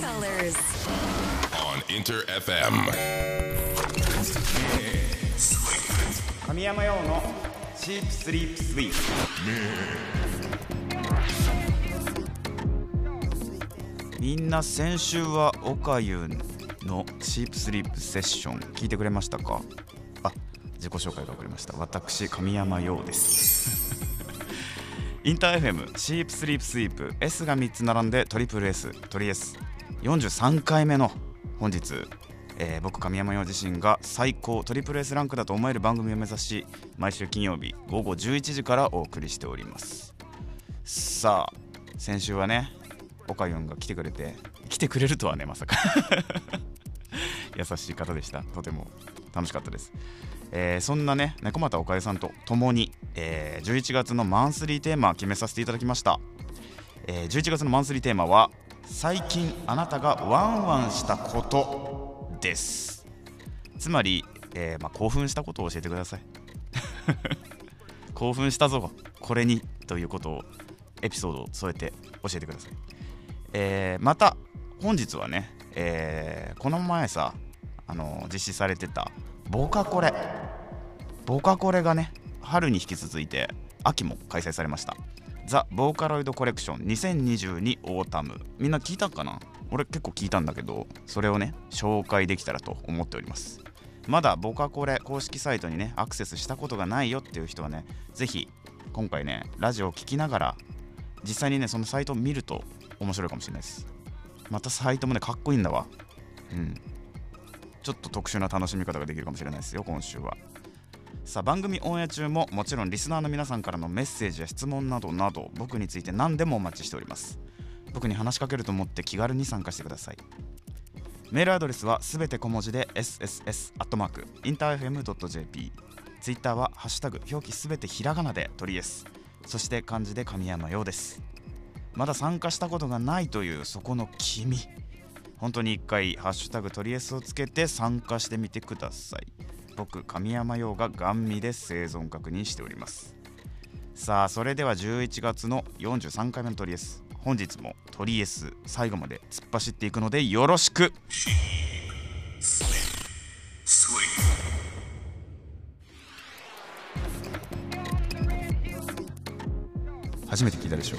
colors. on Inter FM. 神山用のシープスリープスイープみんな先週はおかゆのシープスリープセッション聞いてくれましたか？あ自己紹介が遅れました。私神山陽です。インター FM シープスリープスイープ S が3つ並んでトリプル S トリ43回目の本日えー僕神山陽自身が最高トリプル S ランクだと思える番組を目指し毎週金曜日午後11時からお送りしております。さあ先週はねオカヨンが来てくれて来てくれるとはねまさか。優しい方でした。とても楽しかったです、えーそんなね猫又おかゆさんと共に、えー11月のマンスリーテーマ決めさせていただきました、えー11月のマンスリーテーマは最近あなたがワンワンしたことです。つまり、えーまあ、興奮したことを教えてください。興奮したぞこれにということをエピソードを添えて教えてください、えーまた本日はね、えーこの前さあの実施されてたボカコレ。ボカコレがね春に引き続いて秋も開催されました。 The VOCALOID Collection 2022 Autumn。みんな聞いたかな？俺結構聞いたんだけどそれをね紹介できたらと思っております。まだボカコレ公式サイトにねアクセスしたことがないよっていう人はねぜひ今回ねラジオを聞きながら実際にねそのサイトを見ると面白いかもしれないです。またサイトもねかっこいいんだわ。うん。ちょっと特殊な楽しみ方ができるかもしれないですよ今週は。さあ番組オンエア中ももちろんリスナーの皆さんからのメッセージや質問などなど僕について何でもお待ちしております。僕に話しかけると思って気軽に参加してください。メールアドレスはすべて小文字で sss.interfm.jp ツイッターはハッシュタグ表記すべてひらがなで鳥 S そして漢字で神山陽です。まだ参加したことがないというそこの君。本当に一回ハッシュタグ鳥 S をつけて参加してみてください。僕神山陽がガン見で生存確認しております。さあそれでは11月の43回目の鳥 S 本日も鳥 S 最後まで突っ走っていくのでよろしく。初めて聞いたでしょ。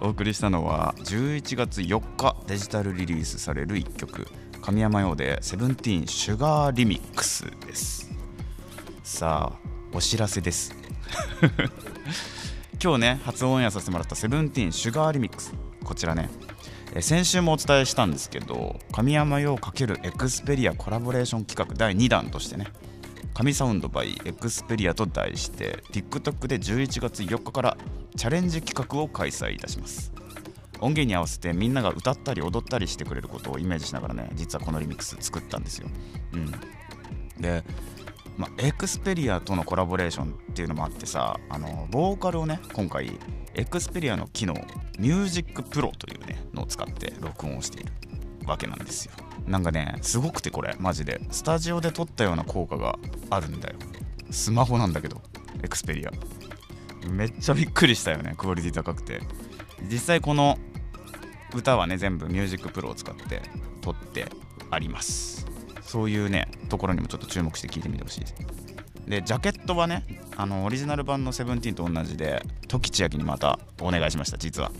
お送りしたのは11月4日デジタルリリースされる1曲。神山羊で「Seventeen Sugar Remix」です。さあお知らせです。今日ね初オンエアさせてもらった「Seventeen Sugar Remix」こちらね。え先週もお伝えしたんですけど神山羊×Xperia コラボレーション企画第2弾としてね神サウンド by エクスペリアと題して TikTok で11月4日からチャレンジ企画を開催いたします。音源に合わせてみんなが歌ったり踊ったりしてくれることをイメージしながらね実はこのリミックス作ったんですよ、うん、で、ま、 Xperia とのコラボレーションっていうのもあってさあのボーカルをね今回 Xperia の機能 Music Pro というねのを使って録音をしているわけなんですよ。なんかねすごくてこれ。マジで。スタジオで撮ったような効果があるんだよ。スマホなんだけど Xperia めっちゃびっくりしたよねクオリティ高くて。実際この歌はね全部 Music Pro を使って撮ってあります。そういうねところにもちょっと注目して聞いてみてほしいです。でジャケットはねあのオリジナル版の「セブンティーンと同じで時千秋にまたお願いしました実は。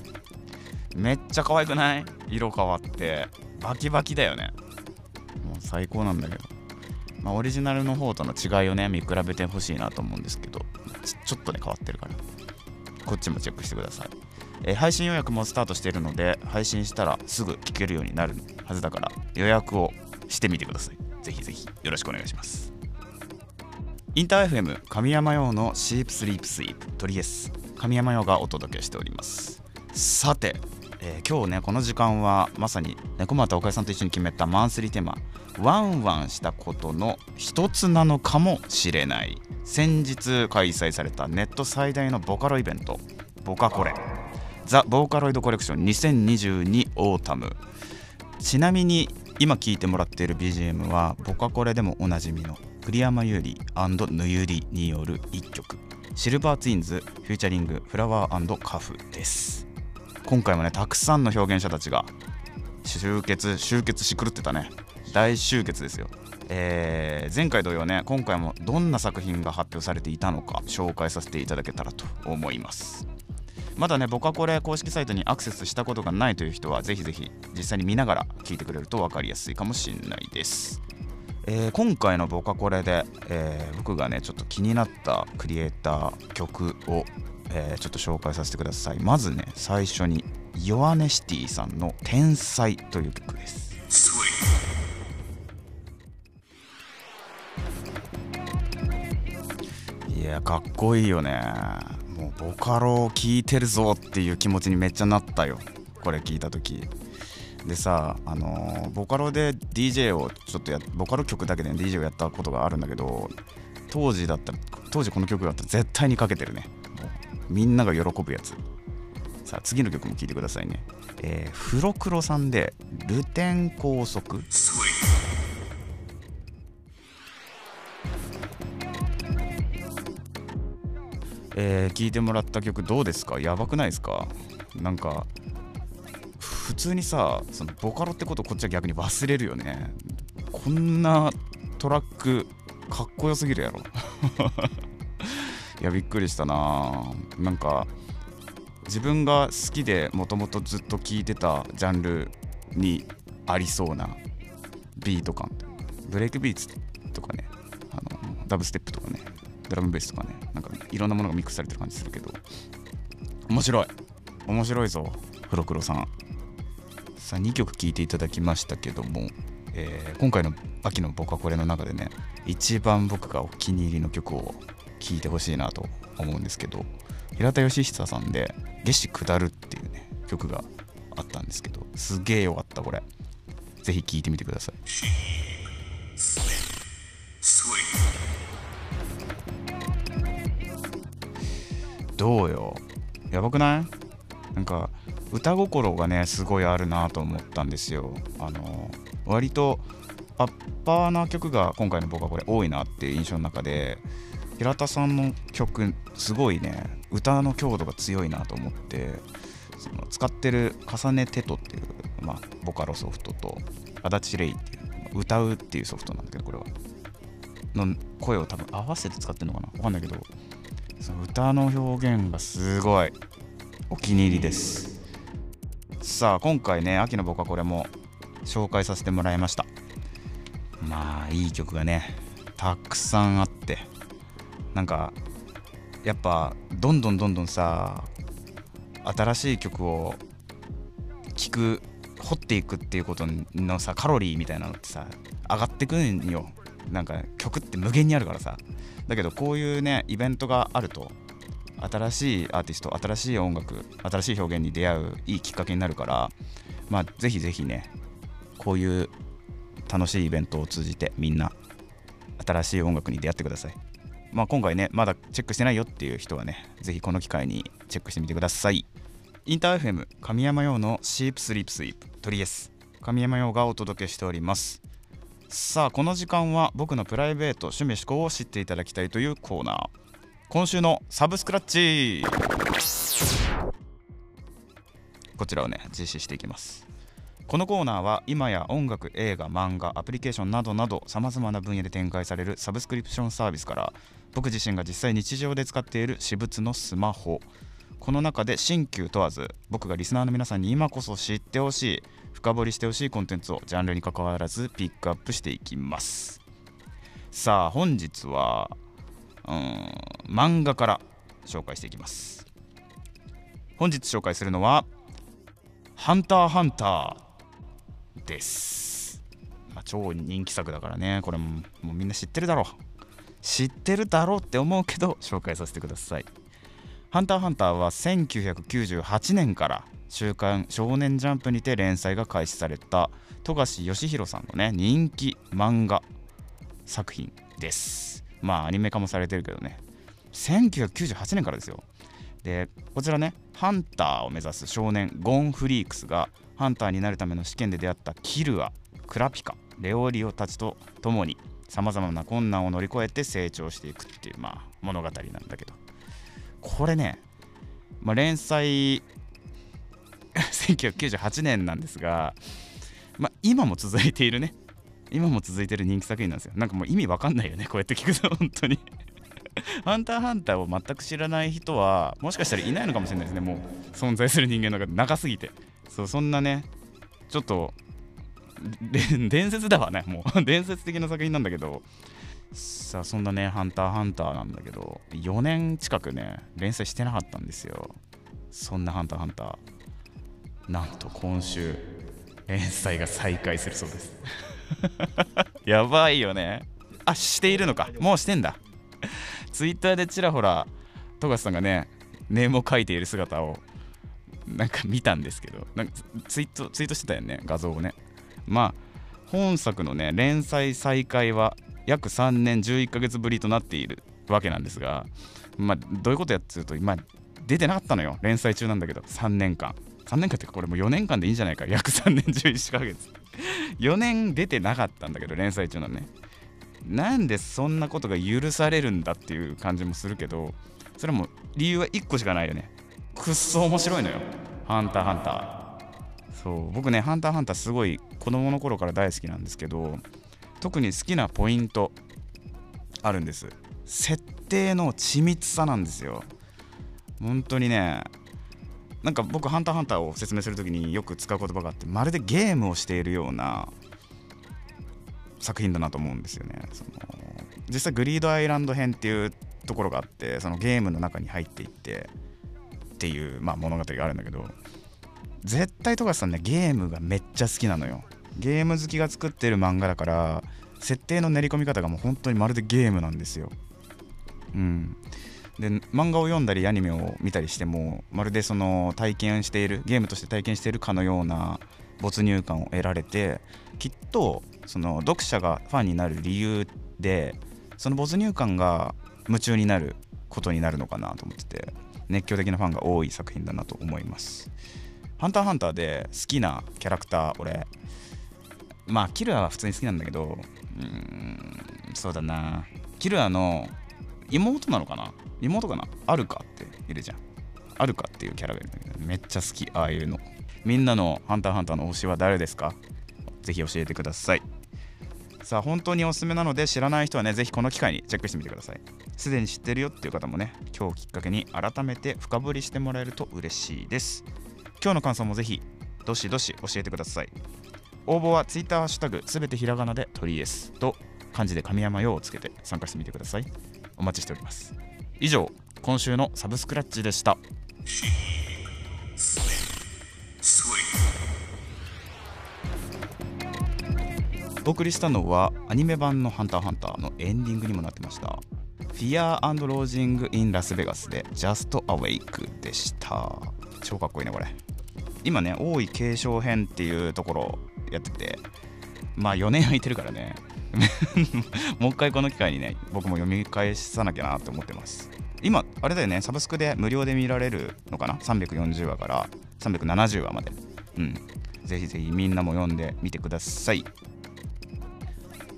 めっちゃ可愛くない？色変わってバキバキだよね。もう最高なんだけど、まあ、オリジナルの方との違いをね見比べてほしいなと思うんですけどちょっとね変わってるから。こっちもチェックしてください、えー配信予約もスタートしているので配信したらすぐ聞けるようになるはずだから予約をしてみてください。ぜひぜひよろしくお願いします。インター FM 神山用のシープスリープスイープトリエス神山用がお届けしております。さて、えー今日ねこの時間はまさに猫又おかゆさんと一緒に決めたマンスリーテーマワンワンしたことの一つなのかもしれない。先日開催されたネット最大のボカロイベントボカコレ。 The VOCALOID Collection 2022 Autumn ちなみに今聴いてもらっている BGM はボカコレでもおなじみの栗山夕璃ぬゆりによる1曲。シルバーツインズフューチャリングフラワーカフです。今回もねたくさんの表現者たちが集結集結し狂ってたね。大集結ですよ。えー前回同様ね今回もどんな作品が発表されていたのか紹介させていただけたらと思います。まだね僕はこれ公式サイトにアクセスしたことがないという人はぜひぜひ実際に見ながら聞いてくれると分かりやすいかもしれないです。えー今回のボカコレで、えー僕がねちょっと気になったクリエイター曲を、えーちょっと紹介させてください。まずね最初にヨアネシティさんの「天才」という曲です。いやかっこいいよね。もうボカロを聴いてるぞっていう気持ちにめっちゃなったよ。これ聞いた時。でさあのボカロで DJ をちょっとやボカロ曲だけで、DJ をやったことがあるんだけど当時だったら当時この曲だったら絶対にかけてるね。みんなが喜ぶやつ。さあ次の曲も聴いてくださいね。えー、フロクロさんで「ルテン高速」えー聞いてもらった曲どうですか？やばくないですか？なんか普通にさそのボカロってことこっちは逆に忘れるよね。こんなトラックかっこよすぎるやろ。いやびっくりしたな。なんか自分が好きでもともとずっと聴いてたジャンルにありそうなビート感。ブレイクビーツとかね。あのダブステップとかね。ドラムベースとかねなんかいろんなものがミックスされてる感じするけど。面白い。面白いぞフロクロさん。さあ2曲聴いていただきましたけども、えー今回の秋のボカコレの中でね一番僕がお気に入りの曲を聴いてほしいなと思うんですけど平田義久さんで「夏至下る」っていうね曲があったんですけどすげえよかったこれ。ぜひ聴いてみてください。どうよ。やばくない？なんか歌心がねすごいあるなと思ったんですよ。あの割とアッパーな曲が今回の僕はこれ多いなっていう印象の中で平田さんの曲すごいね歌の強度が強いなと思ってその使ってる「重ねてと」っていう、まあ、ボカロソフトと足立レイっていう歌うっていうソフトなんだけどこれは。の声を多分合わせて使ってるのかな？わかんないけどその歌の表現がすごい。お気に入りです。さあ今回ね秋の僕はこれも紹介させてもらいました。まあいい曲がねたくさんあって。なんかやっぱどんどんどんどんさ新しい曲を聴く掘っていくっていうことのさカロリーみたいなのってさ上がってくんよ。なんか曲って無限にあるからさ。だけどこういうねイベントがあると新しいアーティスト新しい音楽新しい表現に出会ういいきっかけになるからまあぜひぜひねこういう楽しいイベントを通じてみんな新しい音楽に出会ってください。まあ今回ねまだチェックしてないよっていう人はねぜひこの機会にチェックしてみてください。インター FM 神山用のシープスリープスイープトリエス。神山用がお届けしております。さあこの時間は僕のプライベート趣味思考を知っていただきたいというコーナー。今週のサブスクラッチ。こちらをね実施していきます。このコーナーは今や音楽映画漫画アプリケーションなどなどさまざまな分野で展開されるサブスクリプションサービスから僕自身が実際日常で使っている私物のスマホ。この中で新旧問わず僕がリスナーの皆さんに今こそ知ってほしい深掘りしてほしいコンテンツをジャンルに関わらずピックアップしていきます。さあ本日はうん漫画から紹介していきます。本日紹介するのは「ハンターハンター」です、まあ、超人気作だからね。これももうみんな知ってるだろう。知ってるだろうって思うけど紹介させてください。ハンターハンターは1998年から週刊少年ジャンプにて連載が開始された富樫義弘さんのね人気漫画作品です。まあアニメ化もされてるけどね。1998年からですよ。でこちらねハンターを目指す少年ゴン・フリークスがハンターになるための試験で出会ったキルアクラピカレオリオたちと共にさまざまな困難を乗り越えて成長していくっていう、まあ、物語なんだけど。これね、まあ、連載 1998年なんですがまあ今も続いているね。今も続いてる人気作品なんですよ。なんかもう意味わかんないよねこうやって聞くと本当に。ハンターハンターを全く知らない人はもしかしたらいないのかもしれないですね。もう存在する人間の中で長すぎて。そうそんなねちょっと伝説だわねもう。伝説的な作品なんだけど。さあそんなね「ハンターハンター」なんだけど4年近くね連載してなかったんですよ。そんな「ハンターハンター」なんと今週連載が再開するそうです。やばいよね。あしているのか。もうしてんだ。ツイッターでちらほら富樫さんがねネームを書いている姿をなんか見たんですけどなんかツイートツイートしてたよね画像をね。まあ本作のね連載再開は約3年11ヶ月ぶりとなっているわけなんですがまあどういうことやっつうと今出てなかったのよ。連載中なんだけど。3年間。3年間っていうかこれもう4年間でいいんじゃないか。約3年11ヶ月。4年出てなかったんだけど連載中なのね。なんでそんなことが許されるんだっていう感じもするけどそれも理由は1個しかないよね。くっそ面白いのよ。ハンターハンター。そう。僕ねハンターハンターすごい子供の頃から大好きなんですけど特に好きなポイントあるんです。設定の緻密さなんですよ。本当にねなんか僕ハンターハンターを説明するときによく使う言葉があってまるでゲームをしているような作品だなと思うんですよね。その実際グリードアイランド編っていうところがあってそのゲームの中に入っていってっていう、まあ、物語があるんだけど絶対富樫さんねゲームがめっちゃ好きなのよ。ゲーム好きが作ってる漫画だから設定の練り込み方がもう本当にまるでゲームなんですよ。うん。で漫画を読んだりアニメを見たりしてもまるでその体験しているゲームとして体験しているかのような没入感を得られてきっとその読者がファンになる理由でその没入感が夢中になることになるのかなと思ってて熱狂的なファンが多い作品だなと思います「ハンターハンター」で好きなキャラクター俺。まあキルアは普通に好きなんだけどうんそうだな。キルアの妹なのかな？妹かな？アルカっているじゃん。アルカっていうキャラがいるんだけどめっちゃ好きああいうの。みんなのハンターハンターの推しは誰ですか？ぜひ教えてください。さあ本当におすすめなので知らない人はねぜひこの機会にチェックしてみてください。すでに知ってるよっていう方もね今日きっかけに改めて深掘りしてもらえると嬉しいです。今日の感想もぜひどしどし教えてください。応募は Twitter ハッシュタグすべてひらがなで鳥ですと漢字で神山用をつけて参加してみてください。お待ちしております。以上今週のサブスクラッチでした。お送りしたのはアニメ版の「ハンターハンター」のエンディングにもなってました「Fear and Lodging in Las Vegas」で「Just Awake」でした。超かっこいいねこれ。今ね王位継承編っていうところやってて。まあ4年空いてるからね。もう一回この機会にね僕も読み返さなきゃなと思ってます。今あれだよね。サブスクで無料で見られるのかな？340話から370話まで。うん。ぜひぜひみんなも読んでみてください。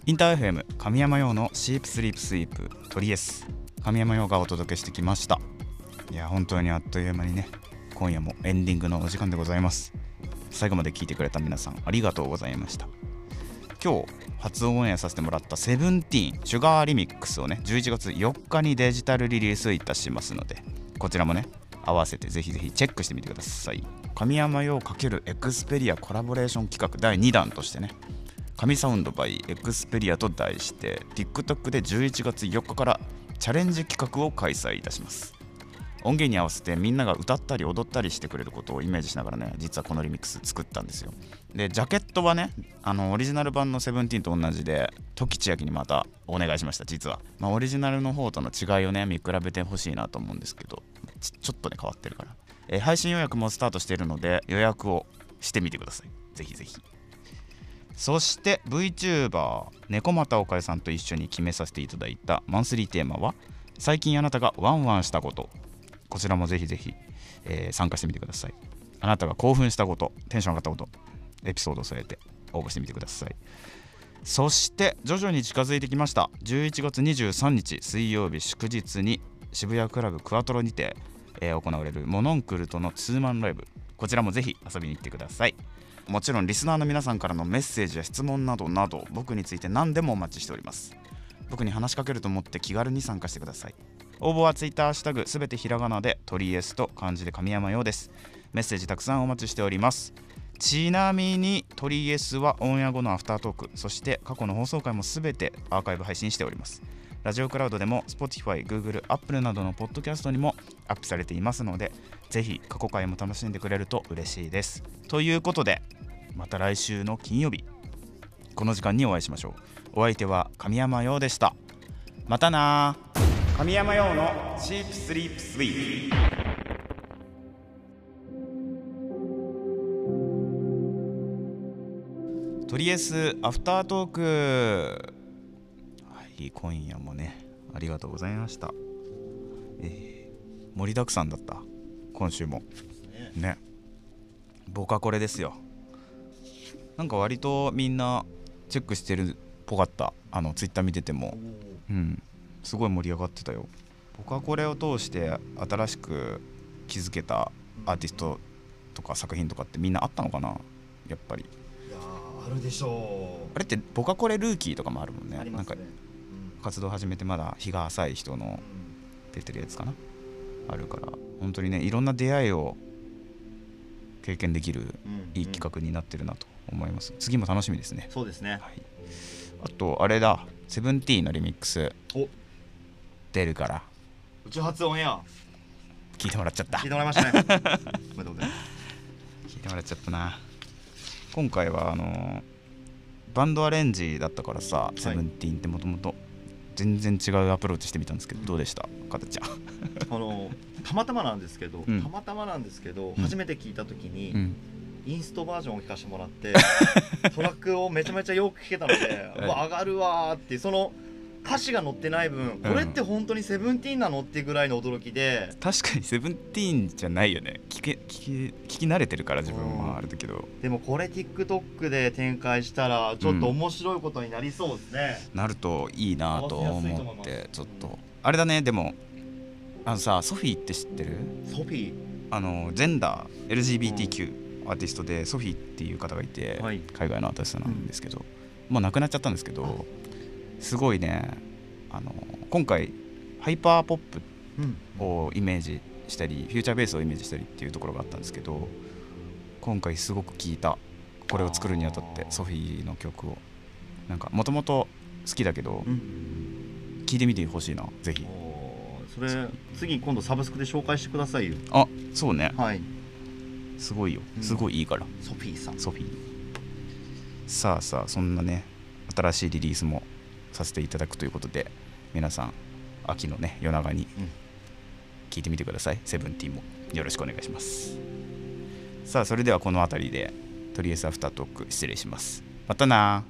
インター FM 神山用のシープスリープスイープトリエス。神山用がお届けしてきました。いや本当にあっという間にね今夜もエンディングのお時間でございます。最後まで聞いてくれた皆さんありがとうございました。今日初オンエアさせてもらった「セブンティーン Sugar Remix」をね11月4日にデジタルリリースいたしますのでこちらもね合わせてぜひぜひチェックしてみてください。神山羊×Xperia コラボレーション企画第2弾としてね神サウンド by エクスペリアと題して TikTok で11月4日からチャレンジ企画を開催いたします。音源に合わせてみんなが歌ったり踊ったりしてくれることをイメージしながらね実はこのリミックス作ったんですよ。でジャケットはねあのオリジナル版の「セブンティーンと同じで時千秋にまたお願いしました実は、まあ、オリジナルの方との違いをね見比べてほしいなと思うんですけどちょっとね変わってるから、え配信予約もスタートしているので予約をしてみてください。ぜひぜひ。そして VTuber 猫又岡江さんと一緒に決めさせていただいたマンスリーテーマは最近あなたがワンワンしたこと。こちらもぜひぜひ、えー参加してみてください。あなたが興奮したことテンション上がったことエピソードを添えて応募してみてください。そして徐々に近づいてきました。11月23日水曜日祝日に渋谷クラブクワトロにて、えー行われるモノンクルとのツーマンライブ。こちらもぜひ遊びに行ってください。もちろんリスナーの皆さんからのメッセージや質問などなど僕について何でもお待ちしております。僕に話しかけると思って気軽に参加してください。応募は Twitter ハッシュタグすべてひらがなで鳥エスと漢字で神山ようです。メッセージたくさんお待ちしております。ちなみに鳥エスはオンエア後のアフタートークそして過去の放送回もすべてアーカイブ配信しております。ラジオクラウドでも Spotify、Google、Apple などのポッドキャストにもアップされていますのでぜひ過去回も楽しんでくれると嬉しいです。ということでまた来週の金曜日この時間にお会いしましょう。お相手は神山陽でした。またな神山陽のチープスリープスイーとりあえずアフタートーク。はい今夜もねありがとうございました。えー、盛りだくさんだった。今週も。ね。僕はこれですよ。なんか割とみんなチェックしてるっぽかった。あのツイッター見てても。うんすごい盛り上がってたよ。僕はこれを通して新しく気づけたアーティストとか作品とかってみんなあったのかな？やっぱり。いやーあるでしょう。あれって僕はこれルーキーとかもあるもんね。なんか活動始めてまだ日が浅い人のうん。出てるやつかな？あるから。本当にねいろんな出会いを経験できるうんいい企画になってるなと思います。次も楽しみですね。そうですね。はい。あとあれだ。セブンティーンのリミックスお出るから。聞いてもらっちゃった。聞いてもらいましたね。おめでとうございます。聞いてもらっちゃったな。今回はあのーバンドアレンジだったからさ、い。セブンティーンってもともと全然違うアプローチしてみたんですけどどうでした？かたちゃん。あのたまたまなんですけど、うん。たまたまなんですけど、うん。初めて聞いた時に、うん。インストバージョンを聞かせてもらって トラックをめちゃめちゃよく聴けたので、うわ上がるわーってその歌詞が載ってない分、これって本当にセブンティーンなのってぐらいの驚きで。確かにセブンティーンじゃないよね。聞け聞き聞き慣れてるから自分うん。はあれだけどでもこれ TikTok で展開したらちょっと面白いことになりそうですね、なるといいなと思ってちょっと。あれだねでもあのさソフィーって知ってる？ソフィー？あのジェンダー LGBTQ アーティストでソフィーっていう方がいて、はい。海外のアーティストなんですけど、もう亡くなっちゃったんですけどすごいね。あの今回ハイパーポップうん。をイメージしたりフューチャーベースをイメージしたりっていうところがあったんですけど今回すごく聴いた。これを作るにあたってソフィーの曲を。なんかもともと好きだけどうん。聴いてみてほしいなぜひ。それ次今度サブスクで紹介してくださいよ。あそうね。はい。すごいよ。うん。すごいいいから、ソフィーさん。ソフィー。さあさあそんなね新しいリリースもさせていただくということで皆さん秋のね夜長にうん。聞いてみてください、セブンティーンもよろしくお願いします。さあそれではこの辺りでとりあえずアフタートーク失礼します。またな